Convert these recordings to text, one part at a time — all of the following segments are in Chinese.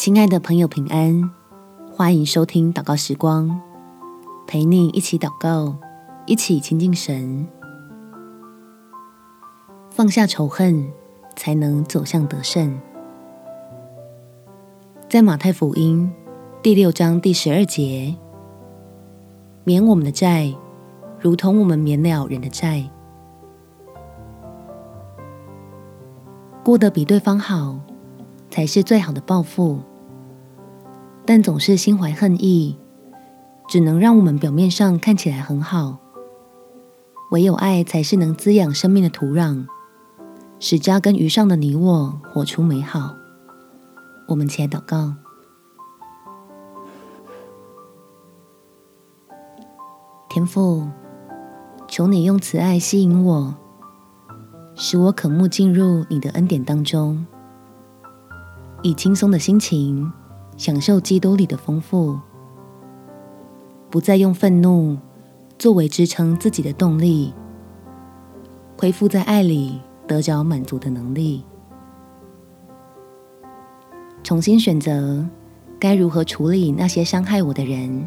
亲爱的朋友，平安！欢迎收听祷告时光，陪你一起祷告，一起亲近神，放下仇恨，才能走向得胜。在马太福音第六章第十二节，免我们的债，如同我们免了人的债。过得比对方好，才是最好的报复。但总是心怀恨意，只能让我们表面上看起来很好。唯有爱，才是能滋养生命的土壤，使扎根于上的你我活出美好。我们起来祷告，天父，求你用慈爱吸引我。使我渴慕进入你的恩典当中，以轻松的心情享受基督里的丰富，不再用愤怒作为支撑自己的动力，恢复在爱里得着满足的能力，重新选择该如何处理那些伤害我的人，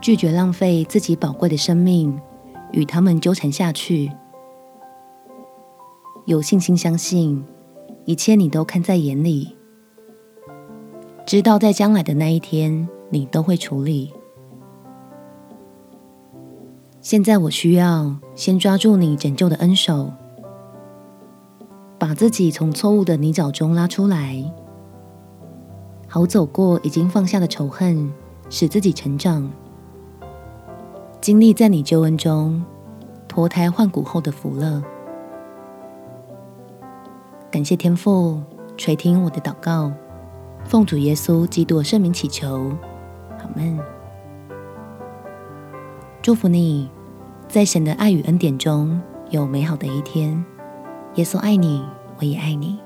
拒绝浪费自己宝贵的生命与他们纠缠下去。有信心相信，一切你都看在眼里，知道在将来的那一天，你都会处理。现在我需要先抓住你拯救的恩手，把自己从错误的泥沼中拉出来，好走过已经放下的仇恨，使自己成长，经历在你救恩中脱胎换骨后的福乐。感谢天父垂听我的祷告，奉主耶稣基督圣名祈求，阿门。祝福你，在神的爱与恩典中有美好的一天。耶稣爱你，我也爱你。